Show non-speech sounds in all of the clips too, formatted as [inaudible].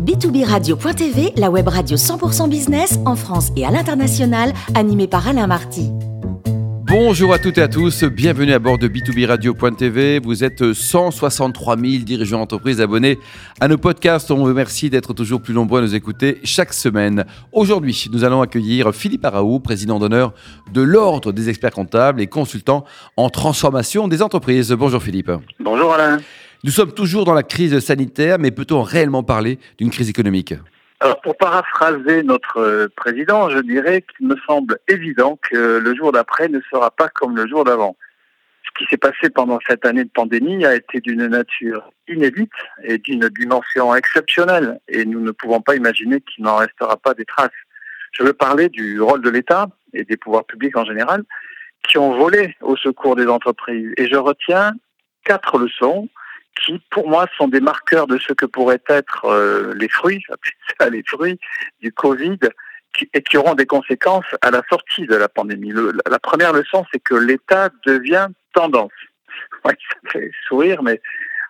B2B Radio.tv, la web radio 100% business en France et à l'international, animée par Alain Marty. Bonjour à toutes et à tous, bienvenue à bord de B2B Radio.tv. Vous êtes 163 000 dirigeants d'entreprise abonnés à nos podcasts. On vous remercie d'être toujours plus nombreux à nous écouter chaque semaine. Aujourd'hui, nous allons accueillir Philippe Araou, président d'honneur de l'Ordre des experts comptables et consultant en transformation des entreprises. Bonjour Philippe. Bonjour Alain. Nous sommes toujours dans la crise sanitaire, mais peut-on réellement parler d'une crise économique? Alors, pour paraphraser notre euh, président, je dirais qu'il me semble évident que le jour d'après ne sera pas comme le jour d'avant. Ce qui s'est passé pendant cette année de pandémie a été d'une nature inédite et d'une dimension exceptionnelle, et nous ne pouvons pas imaginer qu'il n'en restera pas des traces. Je veux parler du rôle de l'État et des pouvoirs publics en général qui ont volé au secours des entreprises. Et je retiens quatre leçons qui, pour moi, sont des marqueurs de ce que pourraient être euh, les fruits, [laughs] les fruits du Covid, et qui auront des conséquences à la sortie de la pandémie. la première leçon, c'est que l'État devient tendance. [laughs] Ouais, ça fait sourire, mais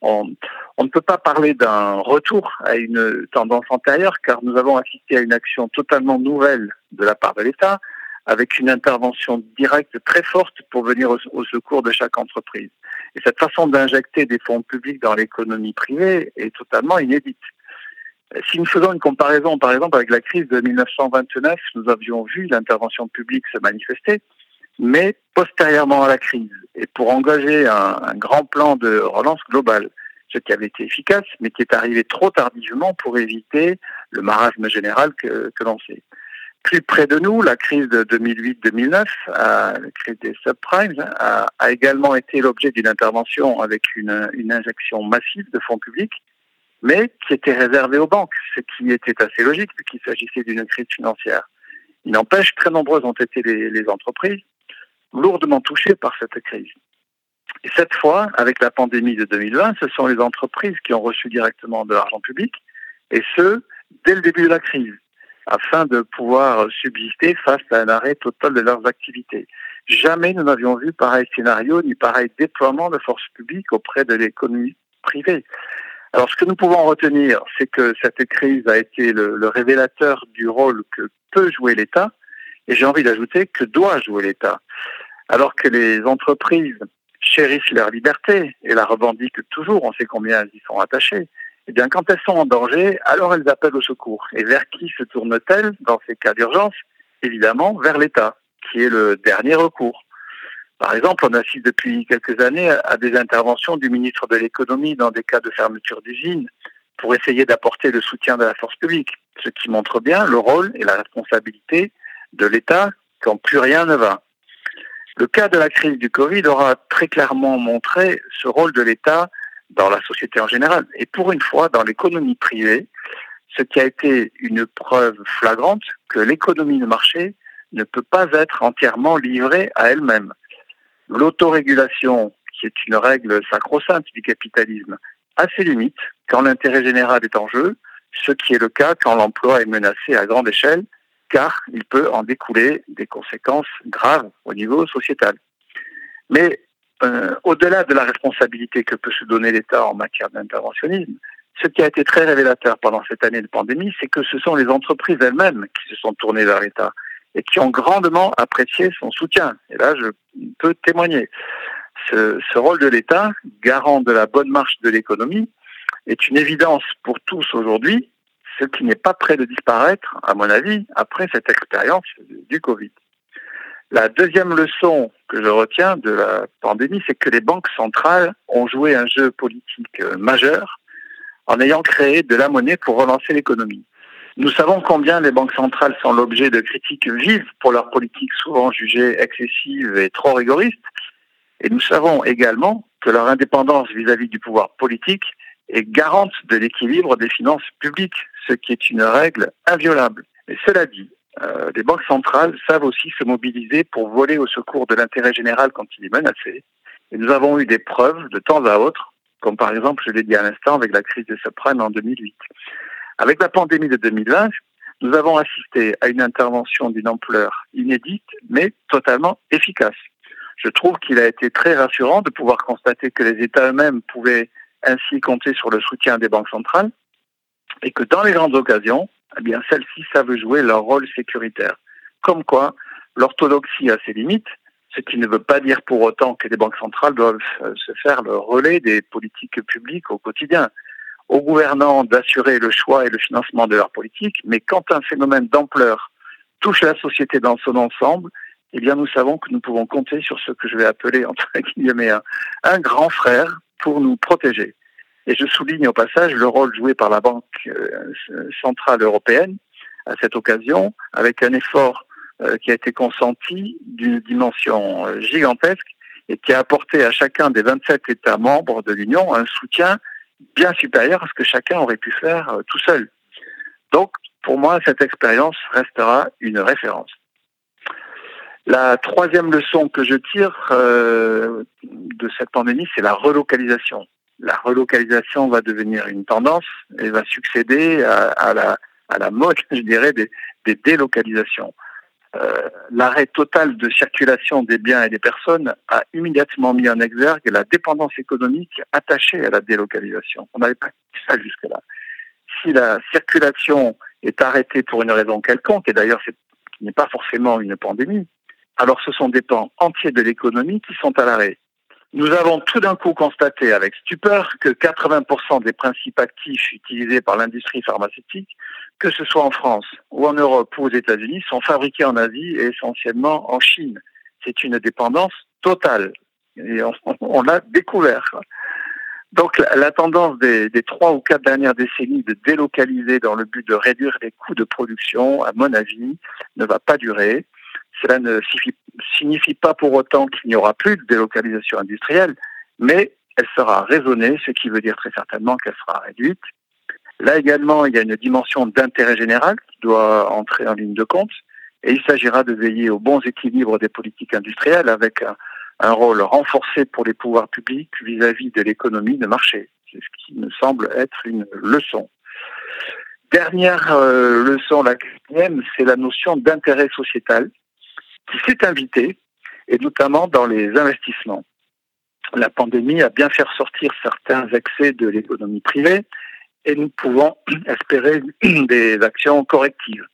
on, on ne peut pas parler d'un retour à une tendance antérieure, car nous avons assisté à une action totalement nouvelle de la part de l'État, avec une intervention directe très forte pour venir au, secours de chaque entreprise. Et cette façon d'injecter des fonds publics dans l'économie privée est totalement inédite. Si nous faisons une comparaison, par exemple, avec la crise de 1929, nous avions vu l'intervention publique se manifester, mais postérieurement à la crise, et pour engager un, grand plan de relance globale, ce qui avait été efficace, mais qui est arrivé trop tardivement pour éviter le marasme général que l'on sait plus près de nous, la crise de 2008-2009, la crise des subprimes, a, a également été l'objet d'une intervention avec une, injection massive de fonds publics, mais qui était réservée aux banques, ce qui était assez logique puisqu'il s'agissait d'une crise financière. Il n'empêche, très nombreuses ont été les, les, entreprises lourdement touchées par cette crise. Et cette fois, avec la pandémie de 2020, ce sont les entreprises qui ont reçu directement de l'argent public, et ce, dès le début de la crise afin de pouvoir subsister face à un arrêt total de leurs activités. Jamais nous n'avions vu pareil scénario ni pareil déploiement de forces publiques auprès de l'économie privée. Alors ce que nous pouvons retenir, c'est que cette crise a été le, le révélateur du rôle que peut jouer l'État, et j'ai envie d'ajouter que doit jouer l'État. Alors que les entreprises chérissent leur liberté et la revendiquent toujours, on sait combien elles y sont attachées, eh bien, quand elles sont en danger, alors elles appellent au secours. Et vers qui se tournent-elles dans ces cas d'urgence? Évidemment, vers l'État, qui est le dernier recours. Par exemple, on assiste depuis quelques années à des interventions du ministre de l'économie dans des cas de fermeture d'usines pour essayer d'apporter le soutien de la force publique, ce qui montre bien le rôle et la responsabilité de l'État quand plus rien ne va. Le cas de la crise du Covid aura très clairement montré ce rôle de l'État dans la société en général. Et pour une fois, dans l'économie privée, ce qui a été une preuve flagrante que l'économie de marché ne peut pas être entièrement livrée à elle-même. L'autorégulation, qui est une règle sacro-sainte du capitalisme, a ses limites quand l'intérêt général est en jeu, ce qui est le cas quand l'emploi est menacé à grande échelle, car il peut en découler des conséquences graves au niveau sociétal. Mais euh, au-delà de la responsabilité que peut se donner l'État en matière d'interventionnisme, ce qui a été très révélateur pendant cette année de pandémie, c'est que ce sont les entreprises elles-mêmes qui se sont tournées vers l'État et qui ont grandement apprécié son soutien. Et là, je peux témoigner. Ce, ce rôle de l'État, garant de la bonne marche de l'économie, est une évidence pour tous aujourd'hui, ce qui n'est pas prêt de disparaître, à mon avis, après cette expérience du Covid. La deuxième leçon que je retiens de la pandémie, c'est que les banques centrales ont joué un jeu politique euh, majeur en ayant créé de la monnaie pour relancer l'économie. Nous savons combien les banques centrales sont l'objet de critiques vives pour leur politique souvent jugée excessive et trop rigoriste. Et nous savons également que leur indépendance vis-à-vis -vis du pouvoir politique est garante de l'équilibre des finances publiques, ce qui est une règle inviolable. Et cela dit, euh, les banques centrales savent aussi se mobiliser pour voler au secours de l'intérêt général quand il est menacé. Et nous avons eu des preuves de temps à autre, comme par exemple, je l'ai dit à l'instant, avec la crise des subprimes en 2008. Avec la pandémie de 2020, nous avons assisté à une intervention d'une ampleur inédite, mais totalement efficace. Je trouve qu'il a été très rassurant de pouvoir constater que les États eux-mêmes pouvaient ainsi compter sur le soutien des banques centrales et que dans les grandes occasions, eh bien, celles-ci savent jouer leur rôle sécuritaire. Comme quoi, l'orthodoxie a ses limites, ce qui ne veut pas dire pour autant que les banques centrales doivent euh, se faire le relais des politiques publiques au quotidien. Aux gouvernants d'assurer le choix et le financement de leur politique, mais quand un phénomène d'ampleur touche la société dans son ensemble, eh bien, nous savons que nous pouvons compter sur ce que je vais appeler, entre guillemets, un grand frère pour nous protéger. Et je souligne au passage le rôle joué par la Banque euh, centrale européenne à cette occasion, avec un effort euh, qui a été consenti d'une dimension euh, gigantesque et qui a apporté à chacun des 27 États membres de l'Union un soutien bien supérieur à ce que chacun aurait pu faire tout seul. Donc, pour moi, cette expérience restera une référence. La troisième leçon que je tire de cette pandémie, c'est la relocalisation la relocalisation va devenir une tendance et va succéder à, la, à la mode, [laughs] je dirais, des, délocalisations. Euh, l'arrêt total de circulation des biens et des personnes a immédiatement mis en exergue la dépendance économique attachée à la délocalisation. On n'avait pas ça jusque-là. Si la circulation est arrêtée pour une raison quelconque, et d'ailleurs ce n'est pas forcément une pandémie, alors ce sont des pans entiers de l'économie qui sont à l'arrêt. Nous avons tout d'un coup constaté avec stupeur que 80% des principes actifs utilisés par l'industrie pharmaceutique, que ce soit en France ou en Europe ou aux États-Unis, sont fabriqués en Asie et essentiellement en Chine. C'est une dépendance totale. Et on, [laughs] l'a découvert. Donc la, tendance des, des trois ou quatre dernières décennies de délocaliser dans le but de réduire les coûts de production, à mon avis, ne va pas durer. Cela ne signifie pas pour autant qu'il n'y aura plus de délocalisation industrielle, mais elle sera raisonnée, ce qui veut dire très certainement qu'elle sera réduite. Là également, il y a une dimension d'intérêt général qui doit entrer en ligne de compte, et il s'agira de veiller aux bons équilibres des politiques industrielles avec un, rôle renforcé pour les pouvoirs publics vis-à-vis de l'économie de marché. C'est ce qui me semble être une leçon. Dernière euh, leçon, la quatrième, c'est la notion d'intérêt sociétal qui s'est invité, et notamment dans les investissements. La pandémie a bien fait ressortir certains excès de l'économie privée et nous pouvons [clears throat] espérer [clears throat] des actions correctives.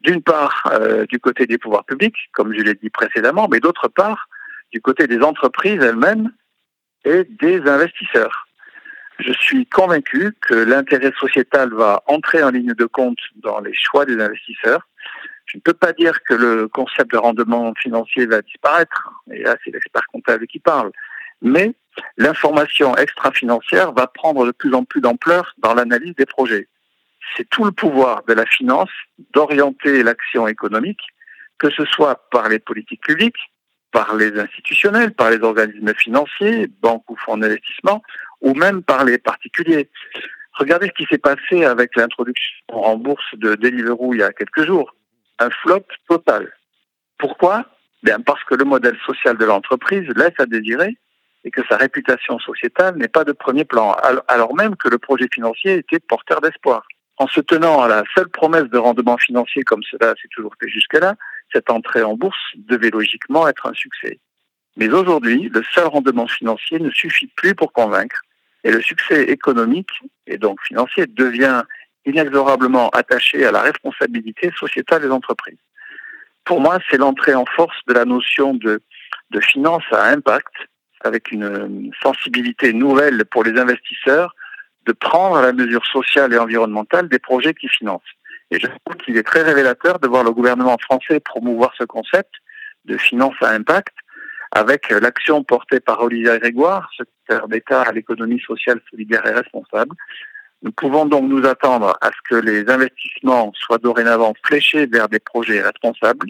D'une part, euh, du côté des pouvoirs publics, comme je l'ai dit précédemment, mais d'autre part, du côté des entreprises elles-mêmes et des investisseurs. Je suis convaincu que l'intérêt sociétal va entrer en ligne de compte dans les choix des investisseurs je ne peux pas dire que le concept de rendement financier va disparaître, et là c'est l'expert comptable qui parle, mais l'information extra-financière va prendre de plus en plus d'ampleur dans l'analyse des projets. C'est tout le pouvoir de la finance d'orienter l'action économique, que ce soit par les politiques publiques, par les institutionnels, par les organismes financiers, banques ou fonds d'investissement, ou même par les particuliers. Regardez ce qui s'est passé avec l'introduction en bourse de Deliveroo il y a quelques jours un flop total. Pourquoi? Bien parce que le modèle social de l'entreprise laisse à désirer et que sa réputation sociétale n'est pas de premier plan, alors même que le projet financier était porteur d'espoir. En se tenant à la seule promesse de rendement financier comme cela s'est toujours fait jusque-là, cette entrée en bourse devait logiquement être un succès. Mais aujourd'hui, le seul rendement financier ne suffit plus pour convaincre et le succès économique et donc financier devient inexorablement attaché à la responsabilité sociétale des entreprises. Pour moi, c'est l'entrée en force de la notion de, finance à impact, avec une sensibilité nouvelle pour les investisseurs, de prendre la mesure sociale et environnementale des projets qu'ils financent. Et je trouve qu'il est très révélateur de voir le gouvernement français promouvoir ce concept de finance à impact avec l'action portée par Olivier Grégoire, secrétaire d'État à l'économie sociale, solidaire et responsable, nous pouvons donc nous attendre à ce que les investissements soient dorénavant fléchés vers des projets responsables,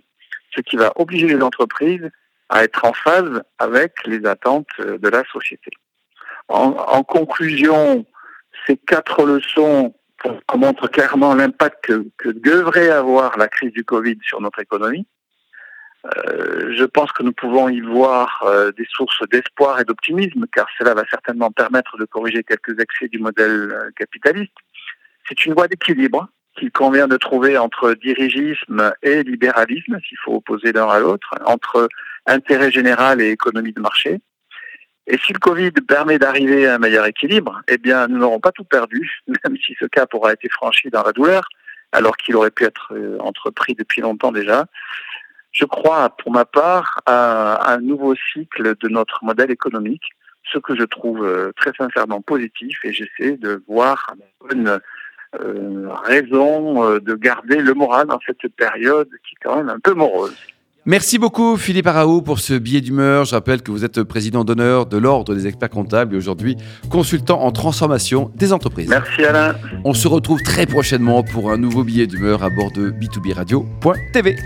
ce qui va obliger les entreprises à être en phase avec les attentes de la société. En, conclusion, ces quatre leçons montrent clairement l'impact que, devrait avoir la crise du Covid sur notre économie. Euh, je pense que nous pouvons y voir euh, des sources d'espoir et d'optimisme, car cela va certainement permettre de corriger quelques excès du modèle euh, capitaliste. C'est une voie d'équilibre qu'il convient de trouver entre dirigisme et libéralisme, s'il faut opposer l'un à l'autre, entre intérêt général et économie de marché. Et si le Covid permet d'arriver à un meilleur équilibre, eh bien, nous n'aurons pas tout perdu, [laughs] même si ce cap aura été franchi dans la douleur, alors qu'il aurait pu être euh, entrepris depuis longtemps déjà. Je crois, pour ma part, à un nouveau cycle de notre modèle économique, ce que je trouve euh, très sincèrement positif, et j'essaie de voir une euh, raison euh, de garder le moral dans cette période qui est quand même un peu morose. Merci beaucoup Philippe Araou pour ce billet d'humeur. Je rappelle que vous êtes président d'honneur de l'Ordre des experts comptables et aujourd'hui consultant en transformation des entreprises. Merci Alain. On se retrouve très prochainement pour un nouveau billet d'humeur à bord de b2b radio.tv.